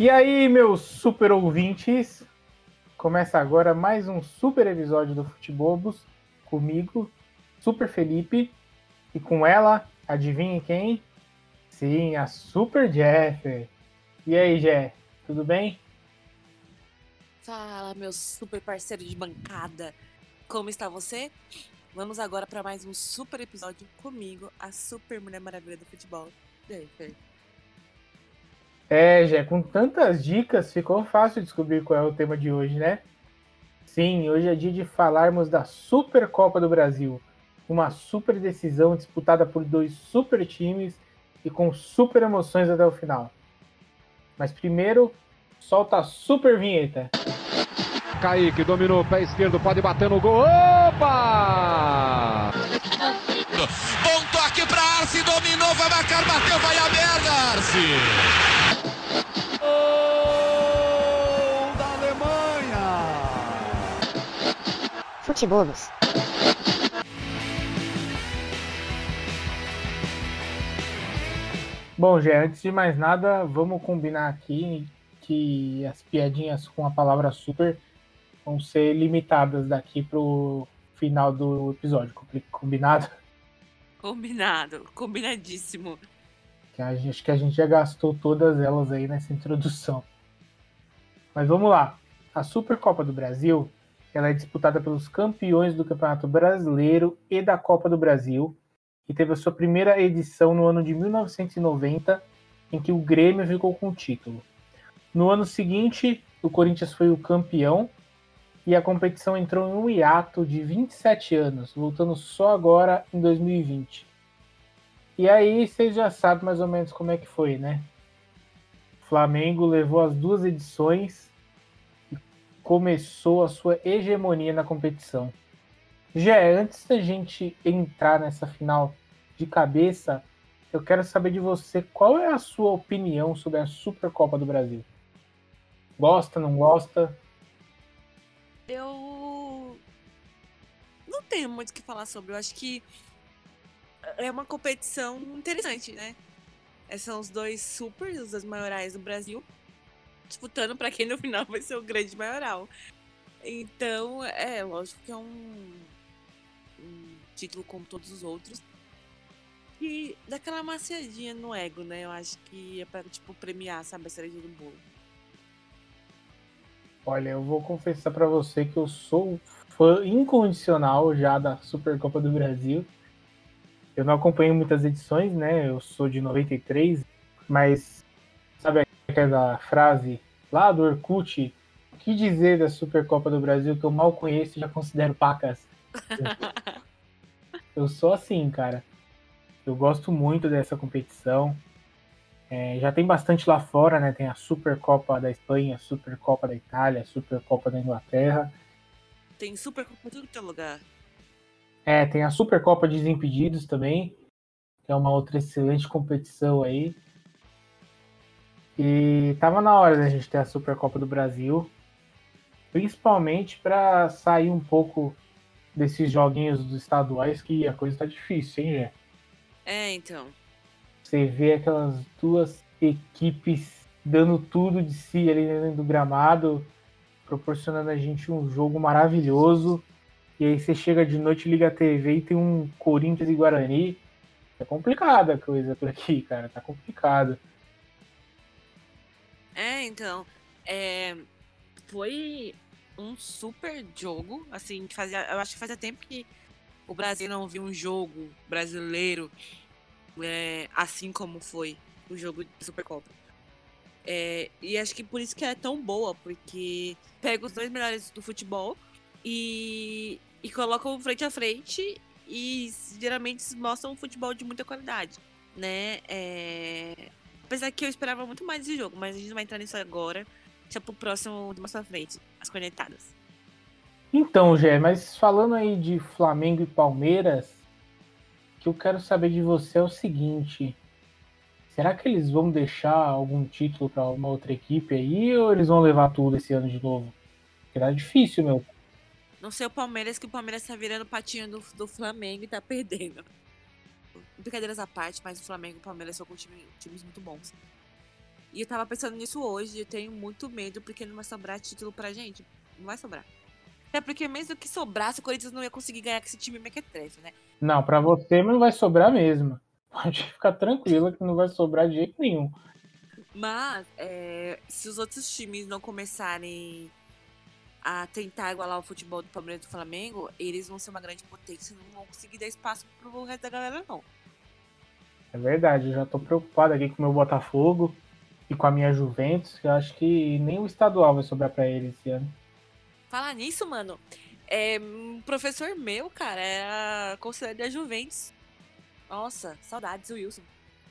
E aí, meus super ouvintes? Começa agora mais um super episódio do Futebobos comigo, Super Felipe, e com ela, adivinhe quem? Sim, a Super Jeff. E aí, Jé, tudo bem? Fala, meu super parceiro de bancada. Como está você? Vamos agora para mais um super episódio comigo, a Super Mulher Maravilha do Futebol. E aí, Fer? É, Jé, com tantas dicas, ficou fácil descobrir qual é o tema de hoje, né? Sim, hoje é dia de falarmos da Supercopa do Brasil, uma super decisão disputada por dois super times e com super emoções até o final. Mas primeiro, solta a super vinheta. Kaique dominou o pé esquerdo, pode bater no gol. Opa! Merda, Arce! Futebolos. Bom, Jé, antes de mais nada, vamos combinar aqui que as piadinhas com a palavra super vão ser limitadas daqui pro final do episódio. Combinado? Combinado, combinadíssimo. Que a gente, acho que a gente já gastou todas elas aí nessa introdução. Mas vamos lá. A Supercopa do Brasil ela é disputada pelos campeões do Campeonato Brasileiro e da Copa do Brasil e teve a sua primeira edição no ano de 1990, em que o Grêmio ficou com o título. No ano seguinte, o Corinthians foi o campeão e a competição entrou em um hiato de 27 anos, voltando só agora em 2020. E aí vocês já sabem mais ou menos como é que foi, né? O Flamengo levou as duas edições começou a sua hegemonia na competição. Já antes da gente entrar nessa final de cabeça, eu quero saber de você qual é a sua opinião sobre a Supercopa do Brasil. Gosta, não gosta? Eu não tenho muito o que falar sobre. Eu acho que é uma competição interessante, né? Esses são os dois supers, os dois maiorais do Brasil disputando para quem no final vai ser o grande maioral. Então, é, lógico que é um, um título como todos os outros. E daquela maciadinha no ego, né? Eu acho que é pra, tipo, premiar, sabe, a cereja do bolo. Olha, eu vou confessar para você que eu sou fã incondicional já da Supercopa do Brasil. Eu não acompanho muitas edições, né? Eu sou de 93, mas sabe aquela frase lá do Orkut, o que dizer da Supercopa do Brasil que eu mal conheço e já considero pacas? eu sou assim, cara. Eu gosto muito dessa competição. É, já tem bastante lá fora, né? Tem a Supercopa da Espanha, a Supercopa da Itália, Supercopa da Inglaterra. Tem Supercopa em todo lugar. É, tem a Supercopa de Desimpedidos também, que é uma outra excelente competição aí. E tava na hora da gente ter a Supercopa do Brasil, principalmente para sair um pouco desses joguinhos dos estaduais que a coisa tá difícil, hein, Jé? É, então. Você vê aquelas duas equipes dando tudo de si ali dentro do gramado, proporcionando a gente um jogo maravilhoso. E aí você chega de noite, liga a TV e tem um Corinthians e Guarani. É complicada a coisa por aqui, cara. Tá complicado. É, então. É, foi um super jogo, assim, fazia, eu acho que fazia tempo que o Brasil não viu um jogo brasileiro é, assim como foi o jogo de Supercopa. É, e acho que por isso que é tão boa, porque pega os dois melhores do futebol e, e colocam frente a frente e geralmente mostram um futebol de muita qualidade, né? É, Apesar que eu esperava muito mais desse jogo, mas a gente não vai entrar nisso agora. Deixa pro próximo de mais pra frente, as conectadas. Então, Gé, mas falando aí de Flamengo e Palmeiras, o que eu quero saber de você é o seguinte: será que eles vão deixar algum título para uma outra equipe aí ou eles vão levar tudo esse ano de novo? Será difícil, meu. Não sei o Palmeiras, que o Palmeiras tá virando patinho do, do Flamengo e tá perdendo. brincadeiras à parte, mas o Flamengo e o Palmeiras são com time, times muito bons. E eu tava pensando nisso hoje, eu tenho muito medo porque não vai sobrar título pra gente. Não vai sobrar. Até porque mesmo que sobrasse, o Corinthians não ia conseguir ganhar com esse time mequetrefe, né? Não, pra você não vai sobrar mesmo. Pode ficar tranquila que não vai sobrar de jeito nenhum. Mas, é, se os outros times não começarem a tentar igualar o futebol do Palmeiras e do Flamengo, eles vão ser uma grande potência e não vão conseguir dar espaço pro resto da galera, não. É verdade, eu já tô preocupado aqui com o meu Botafogo e com a minha Juventus, que eu acho que nem o estadual vai sobrar pra eles esse ano. Falar nisso, mano, é, um professor meu, cara, era conselheiro da Juventus. Nossa, saudades, Wilson.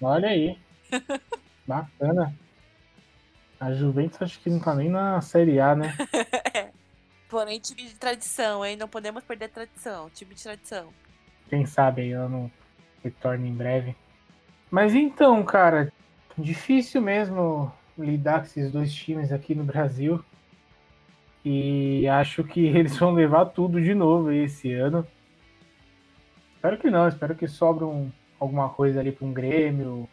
Olha aí. Bacana. A Juventus acho que não tá nem na Série A, né? Porém, time de tradição, hein? Não podemos perder tradição. Time de tradição. Quem sabe aí ela não retorna em breve. Mas então, cara, difícil mesmo lidar com esses dois times aqui no Brasil. E acho que eles vão levar tudo de novo esse ano. Espero que não, espero que sobre um, alguma coisa ali para um Grêmio,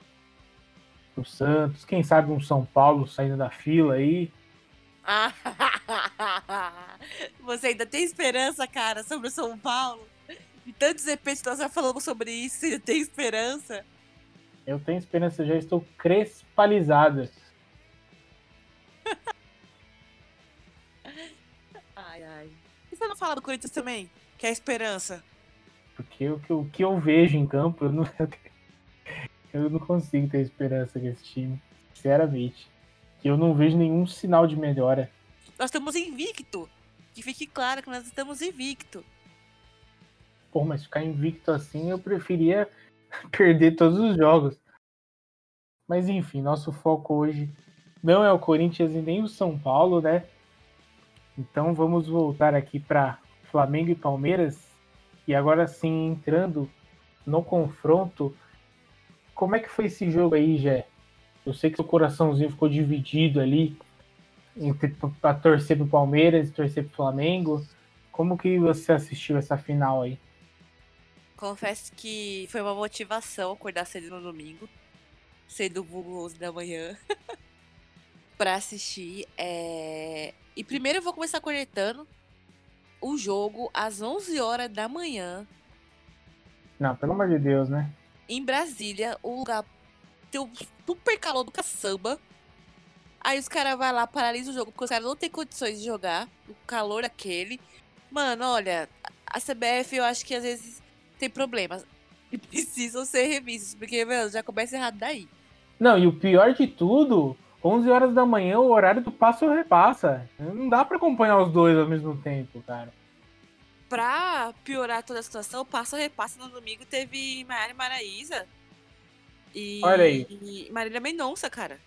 pro Santos, quem sabe um São Paulo saindo da fila aí. Você ainda tem esperança, cara, sobre o São Paulo? E tantos EPs nós já falamos sobre isso, você tem esperança? Eu tenho esperança, já estou crespalizada. ai, ai. E você não fala do Corinthians também? Que é a esperança? Porque o que, o que eu vejo em campo, eu não, eu não consigo ter esperança com esse time, sinceramente. Eu não vejo nenhum sinal de melhora. Nós estamos invicto. Que fique claro que nós estamos invicto. Pô, mas ficar invicto assim, eu preferia perder todos os jogos. Mas enfim, nosso foco hoje não é o Corinthians e nem o São Paulo, né? Então vamos voltar aqui para Flamengo e Palmeiras. E agora sim, entrando no confronto como é que foi esse jogo aí, Jé? Eu sei que o coraçãozinho ficou dividido ali entre a torcer pro Palmeiras e torcer pro Flamengo. Como que você assistiu essa final aí? Confesso que foi uma motivação acordar cedo no domingo, cedo vulgo 11 da manhã, para assistir. É... E primeiro eu vou começar conectando o jogo às 11 horas da manhã. Não, pelo amor de Deus, né? em Brasília, o lugar tem um super calor do caçamba. Aí os caras vão lá, paralisam o jogo, porque os caras não têm condições de jogar. O calor aquele. Mano, olha, a CBF eu acho que às vezes tem problemas. E precisam ser revistos, porque, meu, já começa errado daí. Não, e o pior de tudo, 11 horas da manhã, o horário do passo repassa. Não dá para acompanhar os dois ao mesmo tempo, cara pra piorar toda a situação, o passo repassa no domingo teve Maiara e Maraísa. E, Olha aí. e Marília Mendonça, cara.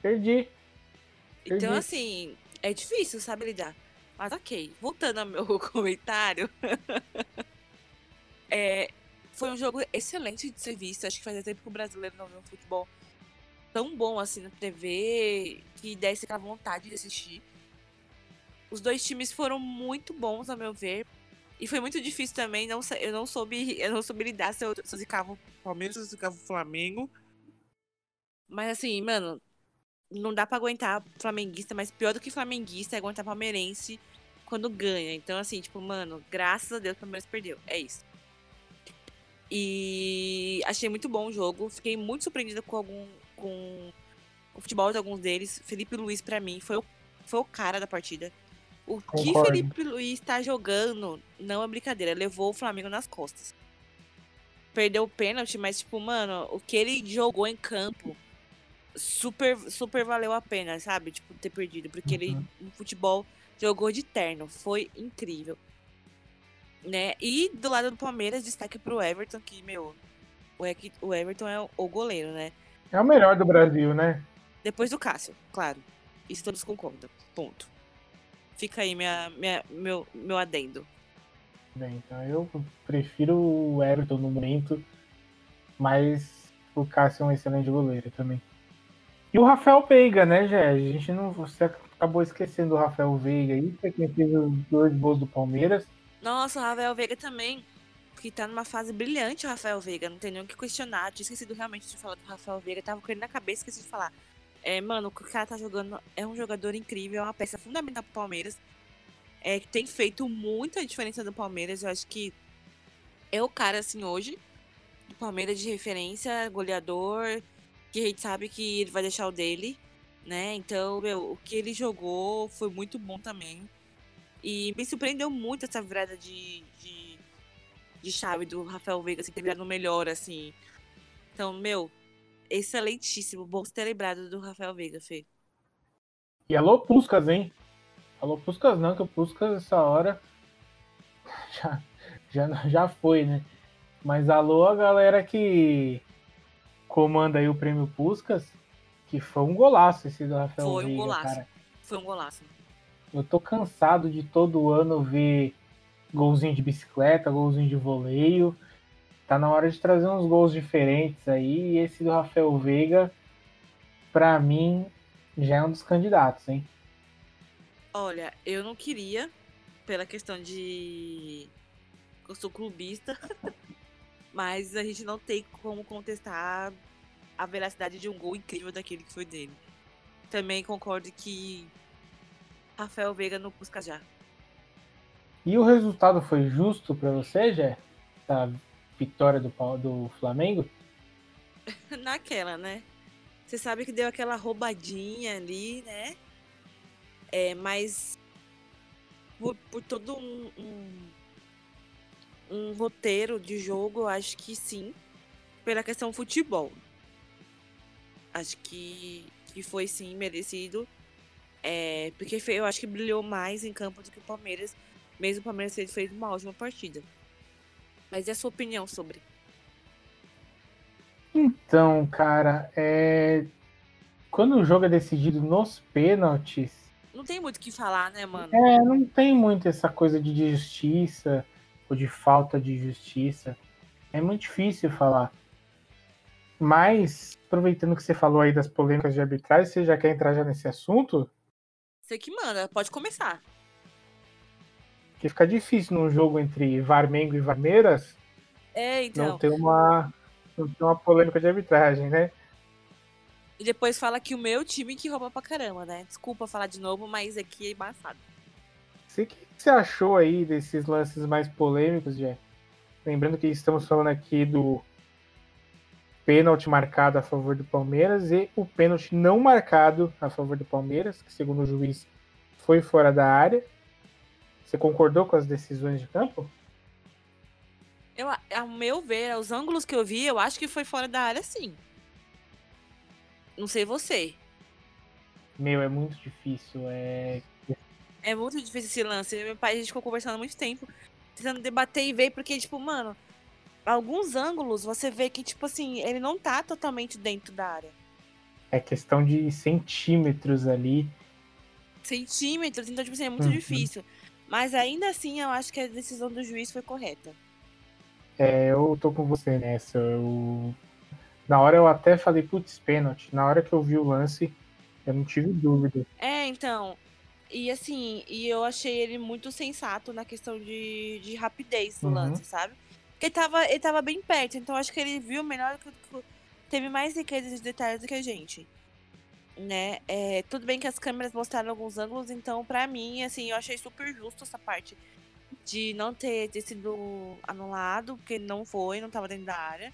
Perdi. Então, Perdi. assim, é difícil, sabe, lidar. Mas ok, voltando ao meu comentário. é, foi um jogo excelente de ser visto. Acho que fazia tempo que o brasileiro não viu um futebol tão bom assim na TV que desse aquela vontade de assistir. Os dois times foram muito bons, a meu ver. E foi muito difícil também, não, eu não soube, eu não soube lidar se eu, se eu zicava o Palmeiras, se eu zicava o Flamengo. Mas assim, mano, não dá pra aguentar flamenguista, mas pior do que flamenguista é aguentar palmeirense quando ganha. Então, assim, tipo, mano, graças a Deus o Palmeiras perdeu. É isso. E achei muito bom o jogo. Fiquei muito surpreendida com algum. com o futebol de alguns deles. Felipe Luiz, para mim, foi o, foi o cara da partida. O que Concordo. Felipe Luiz tá jogando não é brincadeira. Levou o Flamengo nas costas. Perdeu o pênalti, mas, tipo, mano, o que ele jogou em campo super, super valeu a pena, sabe? Tipo, ter perdido. Porque ele, Uhum. no futebol, jogou de terno. Foi incrível. Né? E do lado do Palmeiras, destaque pro Everton, que, meu, o Everton é o- o goleiro, né? É o melhor do Brasil, né? Depois do Cássio, claro. Isso todos concordam. Ponto. Fica aí minha, minha, meu, meu adendo. Bem, então eu prefiro o Everton no momento, mas o Cássio é um excelente goleiro também. E o Rafael Veiga, né, Jé? A gente não. Você acabou esquecendo o Rafael Veiga aí, que é quem fez os dois gols do Palmeiras. Nossa, o Ravel Veiga também. que tá numa fase brilhante o Rafael Veiga, não tem nem o que questionar. Tinha esquecido realmente de falar do Rafael Veiga, tava com ele na cabeça, esqueci de falar. É, mano, o cara tá jogando é um jogador incrível, é uma peça fundamental pro Palmeiras. É, que tem feito muita diferença no Palmeiras. Eu acho que é o cara, assim, hoje, do Palmeiras de referência, goleador, que a gente sabe que ele vai deixar o dele, né? Então, meu, o que ele jogou foi muito bom também. E me surpreendeu muito essa virada de, de, de chave do Rafael Veiga, assim, ter virado no melhor, assim. Então, meu, excelentíssimo. Bom ter lembrado do Rafael Veiga, Fê. E alô, Puscas, hein? Alô, Puscas não, que o Puscas essa hora já, já, já foi, né? Mas alô a galera que comanda aí o prêmio Puscas, que foi um golaço esse do Rafael Foi um golaço. cara. Foi um golaço. Eu tô cansado de todo ano ver golzinho de bicicleta, golzinho de voleio. Tá na hora de trazer uns gols diferentes aí. E esse do Rafael Veiga, pra mim, já é um dos candidatos, hein? Olha, eu não queria, pela questão de. Eu sou clubista, mas a gente não tem como contestar a veracidade de um gol incrível daquele que foi dele. Também concordo que Rafael Veiga não busca já. E o resultado foi justo pra você, Jé? Da vitória do, do Flamengo? Naquela, né? Você sabe que deu aquela roubadinha ali, né? É, mas por, por todo um, um, um roteiro de jogo, eu acho que sim. Pela questão futebol. Acho que, que foi sim merecido. É, porque eu acho que brilhou mais em campo do que o Palmeiras. Mesmo o Palmeiras feito uma ótima partida. Mas e a sua opinião sobre? Então, cara, é... quando o jogo é decidido nos pênaltis, Não tem muito o que falar, né, mano? é, não tem muito essa coisa de justiça ou de falta de justiça. É muito difícil falar. Mas, aproveitando que você falou aí das polêmicas de arbitragem, você já quer entrar já nesse assunto? Você que manda, pode começar. Porque fica difícil num jogo entre Varmengo e Varmeiras É, então. não ter uma, não ter uma polêmica de arbitragem, né? E depois fala que o meu time que rouba pra caramba, né? Desculpa falar de novo, mas aqui é embaçado. Você, o que você achou aí desses lances mais polêmicos, Jé? Lembrando que estamos falando aqui do pênalti marcado a favor do Palmeiras e o pênalti não marcado a favor do Palmeiras, que segundo o juiz foi fora da área. Você concordou com as decisões de campo? Eu, ao meu ver, os ângulos que eu vi, eu acho que foi fora da área, sim. Não sei você. Meu, é muito difícil. É... É muito difícil esse lance. Meu pai, a gente ficou conversando há muito tempo, tentando debater e ver, porque, tipo, mano, alguns ângulos você vê que, tipo assim, ele não tá totalmente dentro da área. é questão de centímetros ali. Centímetros, então, tipo assim, é muito Uhum. difícil. Mas ainda assim, eu acho que a decisão do juiz foi correta. É, eu tô com você nessa. Eu... Na hora eu até falei, putz, pênalti. Na hora que eu vi o lance, eu não tive dúvida. É, então. E assim, e eu achei ele muito sensato na questão de, de rapidez do Uhum. lance, sabe? Porque ele tava, ele tava bem perto, então acho que ele viu melhor teve mais riqueza de detalhes do que a gente. Né? É, tudo bem que as câmeras mostraram alguns ângulos, então pra mim, assim, eu achei super justo essa parte de não ter, ter sido anulado, porque não foi, não tava dentro da área.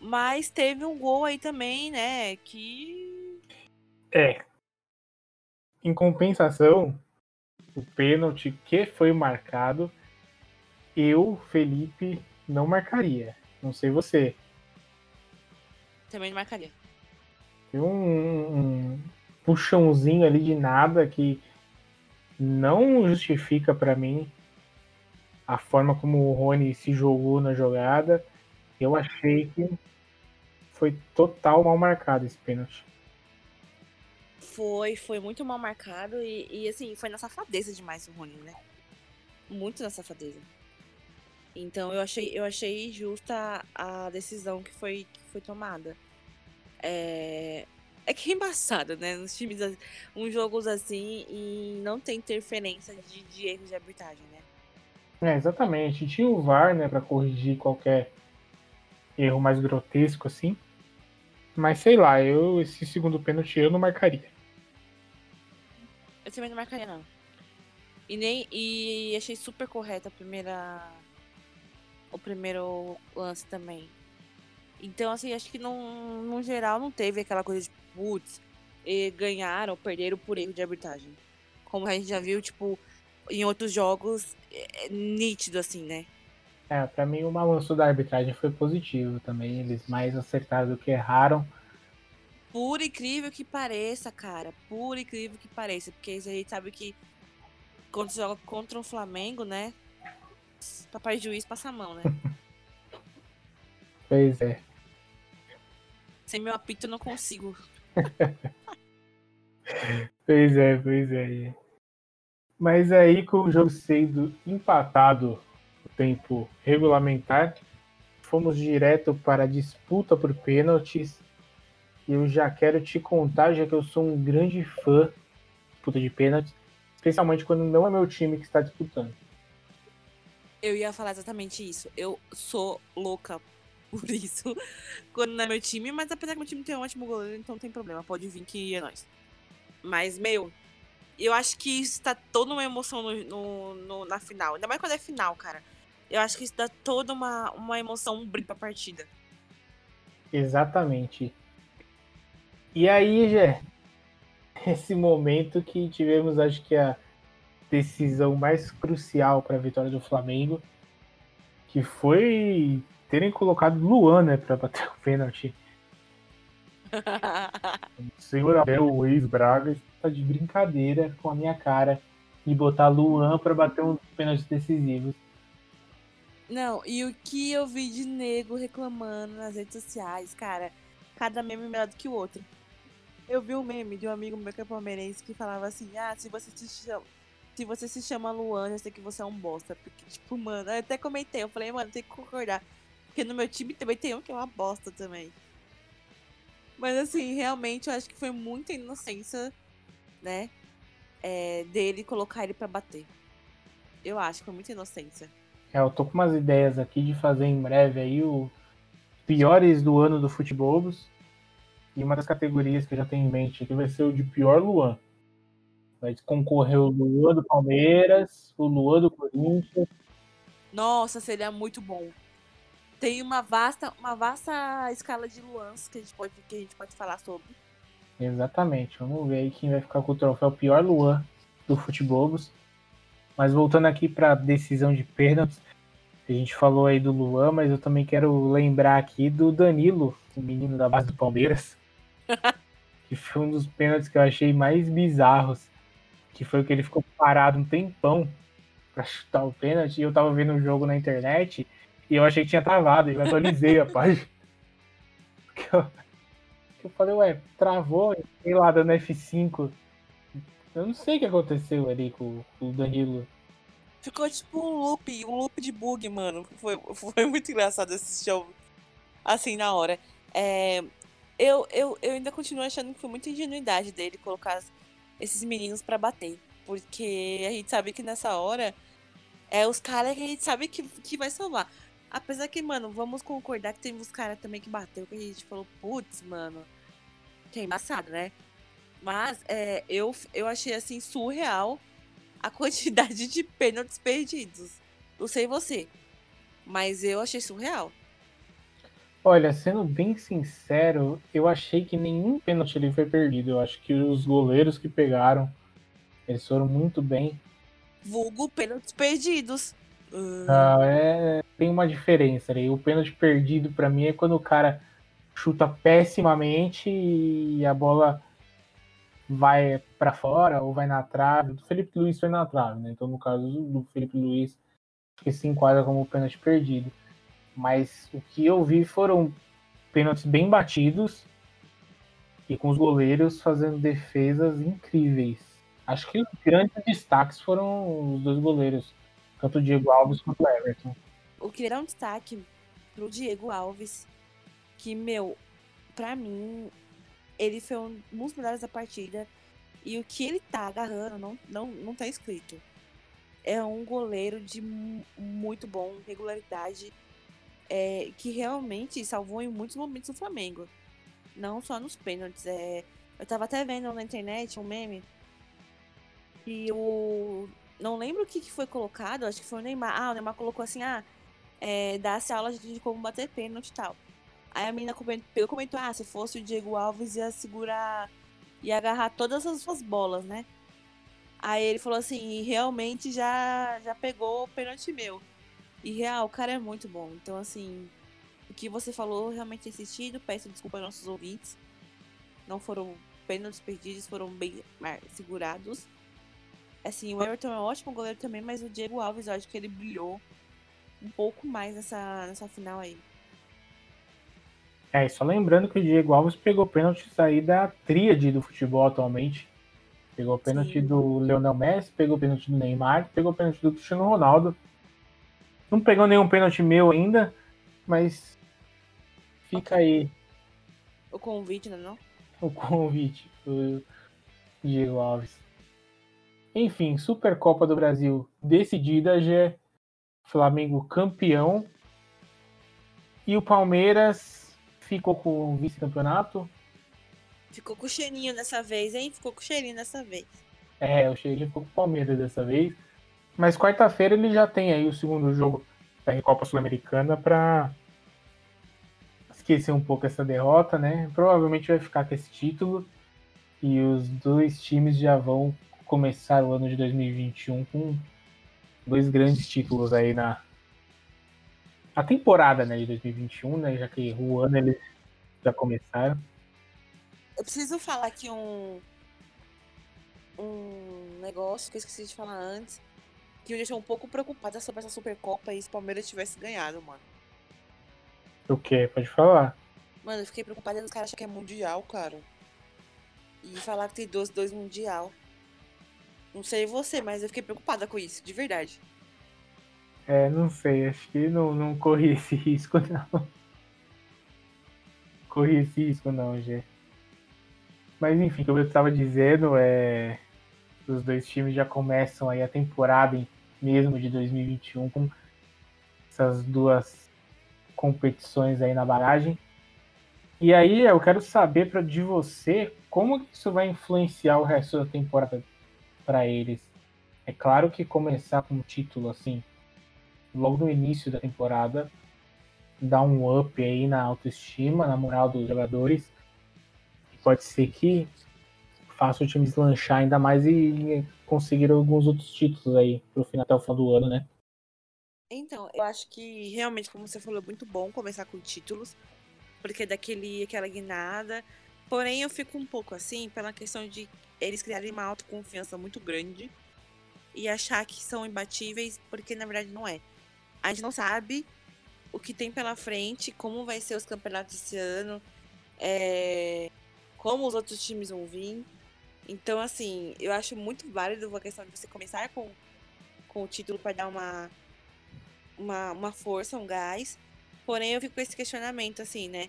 Mas teve um gol aí também, né? Que. É. Em compensação, o pênalti que foi marcado, eu, Felipe, não marcaria. Não sei você. Também marcaria. Tem um, um puxãozinho ali de nada que não justifica pra mim a forma como o Rony se jogou na jogada. Eu achei que foi total mal marcado esse pênalti. Foi, foi muito mal marcado e, e, assim, foi na safadeza demais o Rony, né? Muito na safadeza. Então eu achei, eu achei justa a decisão que foi, que foi tomada. É, é que é embaçado, né? Nos times, uns jogos assim e não tem interferência de, de erros de arbitragem, né? É, exatamente. Tinha o VAR, né, pra corrigir qualquer erro mais grotesco assim. Mas sei lá, eu esse segundo pênalti eu não marcaria. Eu também não marcaria, não. E nem. E achei super correta a primeira. O primeiro lance também. Então, assim, acho que no, no geral não teve aquela coisa de putz, ganharam ou perderam por erro de arbitragem. Como a gente já viu, tipo, em outros jogos, é, é nítido, assim, né? É, pra mim o balanço da arbitragem foi positivo também. Eles mais acertaram do que erraram. Por incrível que pareça, cara. Por incrível que pareça. Porque a gente sabe que quando você joga contra o Flamengo, né? Papai juiz passa a mão, né? pois é. Sem meu apito eu não consigo. pois é, pois é. Mas aí com o jogo sendo empatado tempo regulamentar, fomos direto para a disputa por pênaltis. Eu já quero te contar, já que eu sou um grande fã de disputa de pênaltis, especialmente quando não é meu time que está disputando. Eu ia falar exatamente isso. Eu sou louca por isso quando não é meu time, mas apesar que meu time tem um ótimo goleiro, então não tem problema, pode vir que é nós. Mas, meu, eu acho que isso tá toda uma emoção no, no, no, na final. Ainda mais quando é final, cara. Eu acho que isso dá toda uma, uma emoção, um brilho pra partida. Exatamente. E aí, Gé, esse momento que tivemos, acho que a decisão mais crucial para a vitória do Flamengo, que foi terem colocado Luan, né, para bater o pênalti. o senhor Abel, o ex-Braga, está de brincadeira com a minha cara e botar Luan para bater uns pênaltis decisivos. Não, e o que eu vi de nego reclamando nas redes sociais, cara, cada meme melhor do que o outro. Eu vi um meme de um amigo meu que é palmeirense que falava assim: Ah, se você se chama, se você se chama Luan, eu sei que você é um bosta. Porque, tipo, mano, eu até comentei, eu falei, mano, tem que concordar. Porque no meu time também tem um que é uma bosta também. Mas assim, realmente eu acho que foi muita inocência, né? É, dele colocar ele para bater. Eu acho que foi muita inocência. É, eu tô com umas ideias aqui de fazer em breve aí o piores do ano do futebol. E uma das categorias que eu já tenho em mente aqui vai ser o de pior Luan. Vai concorrer o Luan do Palmeiras, o Luan do Corinthians. Nossa, seria muito bom. Tem uma vasta, uma vasta escala de Luans que a gente pode, que a gente pode falar sobre. Exatamente. Vamos ver aí quem vai ficar com o troféu pior Luan do futebol. Mas voltando aqui para a decisão de pênaltis, a gente falou aí do Luan, mas eu também quero lembrar aqui do Danilo, o menino da base do Palmeiras, que foi um dos pênaltis que eu achei mais bizarros, que foi o que ele ficou parado um tempão para chutar o pênalti, e eu tava vendo o jogo na internet e eu achei que tinha travado, e eu atualizei a página. Eu, eu falei, ué, travou, sei lá, dando F5. Eu não sei o que aconteceu ali com, com o Danilo. Ficou tipo um loop, um loop de bug, mano. Foi, foi muito engraçado esse show assim na hora. É, eu, eu, eu ainda continuo achando que foi muita ingenuidade dele colocar esses meninos para bater. Porque a gente sabe que nessa hora é os caras que a gente sabe que, que vai salvar. Apesar que, mano, vamos concordar que tem uns caras também que bateu, que a gente falou, putz, mano, que é embaçado, né? Mas é, eu, eu achei assim surreal a quantidade de pênaltis perdidos. Não sei você, mas eu achei surreal. Olha, sendo bem sincero, eu achei que nenhum pênalti ali foi perdido. Eu acho que os goleiros que pegaram, eles foram muito bem. Vulgo pênaltis perdidos. Ah, é, tem uma diferença ali. O pênalti perdido para mim é quando o cara chuta pessimamente e a bola vai para fora ou vai na trave. O Felipe Luiz foi na trave, né? Então, no caso do Felipe Luiz, que se enquadra como pênalti perdido. Mas o que eu vi foram pênaltis bem batidos e com os goleiros fazendo defesas incríveis. Acho que os grandes destaques foram os dois goleiros, tanto o Diego Alves quanto o Everton. O que era um destaque pro Diego Alves, que, meu, pra mim, ele foi um dos melhores da partida. E o que ele tá agarrando não, não, não tá escrito. é um goleiro de mu- muito bom, regularidade, é, que realmente salvou em muitos momentos o Flamengo. Não só nos pênaltis. É, eu tava até vendo na internet um meme e o. Não lembro o que, que foi colocado, acho que foi o Neymar. Ah, o Neymar colocou assim, ah, é, dá-se aula de como bater pênalti e tal. Aí a menina comentou, comentou, ah, se fosse o Diego Alves ia segurar, ia agarrar todas as suas bolas, né? Aí ele falou assim, e realmente já, já pegou o pênalti meu. E real, o cara é muito bom. Então, assim, o que você falou realmente tem sentido. Peço desculpa aos nossos ouvintes. Não foram pênaltis perdidos, foram bem mar- segurados. Assim, o Everton é um ótimo goleiro também, mas o Diego Alves, eu acho que ele brilhou um pouco mais nessa, nessa final aí. É, só lembrando que o Diego Alves pegou pênaltis aí da tríade do futebol atualmente. Pegou pênalti Sim. do Leonel Messi, pegou pênalti do Neymar, pegou pênalti do Cristiano Ronaldo. Não pegou nenhum pênalti meu ainda, mas fica aí O convite, né? Não? o convite do Diego Alves. Enfim, Supercopa do Brasil decidida já. Flamengo campeão. E o Palmeiras ficou com o vice-campeonato. Ficou com cheirinho dessa vez, hein? Ficou com cheirinho dessa vez. É, o Sheila ficou com o Palmeiras dessa vez. Mas quarta-feira ele já tem aí o segundo jogo da Recopa Sul-Americana para esquecer um pouco essa derrota, né? Provavelmente vai ficar com esse título. E os dois times já vão começar o ano de 2021 com dois grandes títulos aí na a temporada né, de 2021, né? Já que o ano eles já começaram. Eu preciso falar aqui um. Um negócio que eu esqueci de falar antes. Que me deixou um pouco preocupada sobre essa Supercopa e se o Palmeiras tivesse ganhado, mano. O que? Pode falar. Mano, eu fiquei preocupada dos caras achar que é mundial, cara. E falar que tem 12, 2 mundial. Não sei você, mas eu fiquei preocupada com isso, de verdade. É, não sei, acho que não, não corri esse risco, não. Corri esse risco, não, Gê. Mas enfim, como eu estava dizendo, é... os dois times já começam aí a temporada em- mesmo de 2021 com essas duas competições aí na barragem. E aí eu quero saber pra, de você como que isso vai influenciar o resto da temporada para eles. É claro que começar com um título assim logo no início da temporada, dá um up aí na autoestima, na moral dos jogadores. Pode ser que faça o time deslanchar ainda mais e conseguir alguns outros títulos aí pro final até o final do ano, né? Então, eu acho que realmente, como você falou, é muito bom começar com títulos, porque daquele aquela guinada. Porém, eu fico um pouco assim pela questão de eles criarem uma autoconfiança muito grande e achar que são imbatíveis, porque na verdade não é. A gente não sabe o que tem pela frente, como vai ser os campeonatos esse ano, é, como os outros times vão vir. Então, assim, eu acho muito válido a questão de você começar com, com o título para dar uma, uma, uma força, um gás. Porém, eu fico com esse questionamento, assim, né?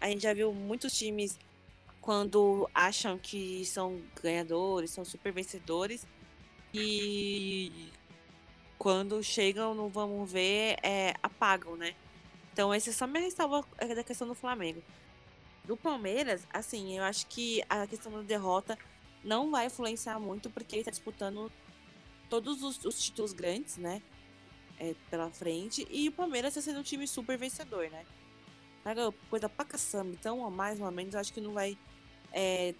A gente já viu muitos times quando acham que são ganhadores, são super vencedores. E quando chegam no vamos ver, é, apagam, né? Então, esse só minha ressalva é, da questão do Flamengo. Do Palmeiras, assim, eu acho que a questão da derrota não vai influenciar muito, porque ele tá disputando todos os, os títulos grandes, né? é, pela frente. E o Palmeiras tá sendo um time super vencedor, né? Coisa pra caçamba. Então, mais ou menos, eu acho que não vai é,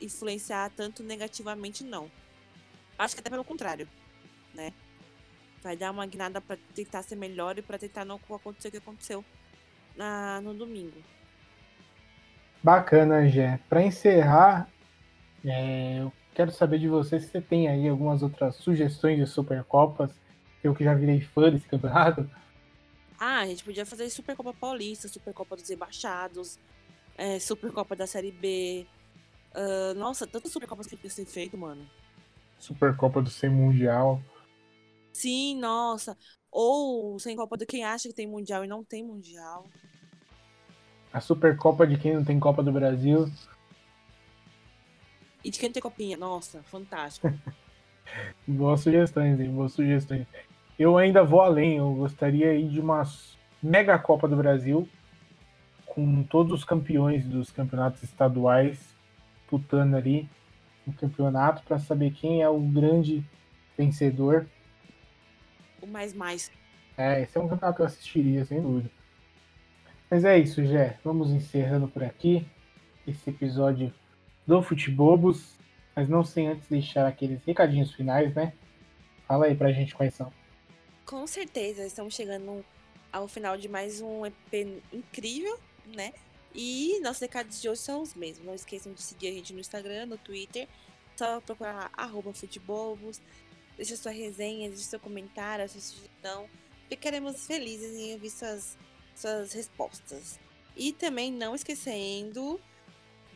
influenciar tanto negativamente, não. Acho que até pelo contrário, né? Vai dar uma guinada pra tentar ser melhor e pra tentar não acontecer o que aconteceu na, no domingo. Bacana, Gé. Para encerrar, é, eu quero saber de você se você tem aí algumas outras sugestões de Supercopas. Eu que já virei fã desse campeonato. Ah, a gente podia fazer Supercopa Paulista, Supercopa dos Rebaixados, é, Supercopa da Série B. Ah, nossa, tantas Supercopas que podia ser feito, mano. Supercopa do Sem Mundial. Sim, nossa. Ou sem Copa do quem acha que tem Mundial e não tem Mundial. A Supercopa de quem não tem Copa do Brasil. E de quem não tem Copinha. Nossa, fantástico. Boas sugestões, hein? Boas sugestões. Eu ainda vou além, eu gostaria aí de uma mega Copa do Brasil, com todos os campeões dos campeonatos estaduais disputando ali o campeonato para saber quem é o grande vencedor. O mais mais. É, esse é um campeonato que eu assistiria, sem dúvida. Mas é isso, Jé. Vamos encerrando por aqui esse episódio do Futebobos. Mas não sem antes deixar aqueles recadinhos finais, né? Fala aí pra gente quais são. Com certeza, estamos chegando ao final de mais um EP incrível, né? E nossos recados de hoje são os mesmos. Não esqueçam de seguir a gente no Instagram, no Twitter. Só procurar lá, arroba futebobos. Deixa sua resenha, deixa seu comentário, sua sugestão. Ficaremos felizes em ouvir suas, suas respostas. E também não esquecendo,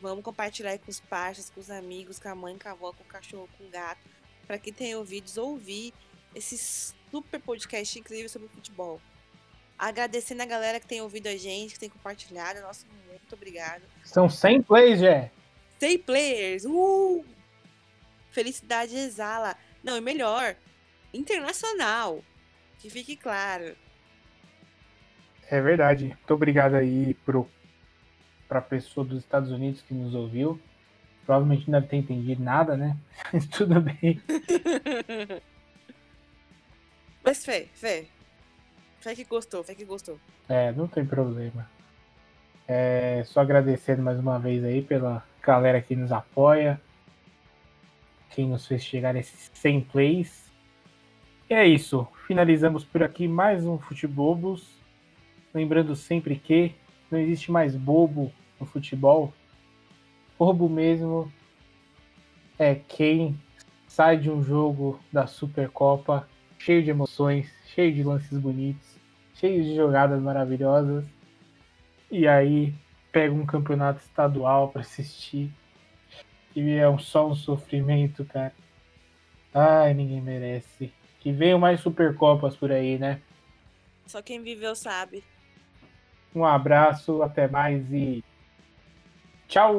vamos compartilhar com os parceiros, com os amigos, com a mãe, com a avó, com o cachorro, com o gato. Para quem tem ouvidos, ouvir esse super podcast incrível sobre futebol. Agradecendo a galera que tem ouvido a gente, que tem compartilhado. Nosso muito obrigado. São 100 plays, Jé. 100 players! Uh! Felicidade exala. Não, e melhor, internacional. Que fique claro. É verdade. Muito obrigado aí pro, pra pessoa dos Estados Unidos que nos ouviu. Provavelmente não deve ter entendido nada, né? Mas tudo bem. Mas fé, fé. Fé que gostou, fé que gostou. É, não tem problema. É, só agradecendo mais uma vez aí pela galera que nos apoia. Quem nos fez chegar nesses 100 plays. E é isso. Finalizamos por aqui mais um Futebobos. Lembrando sempre que não existe mais bobo no futebol. Bobo mesmo é quem sai de um jogo da Supercopa cheio de emoções, cheio de lances bonitos, cheio de jogadas maravilhosas. E aí pega um campeonato estadual para assistir. E é um, só um sofrimento, cara. Ai, ninguém merece. Que venham mais Supercopas por aí, né? Só quem viveu sabe. Um abraço, até mais e tchau!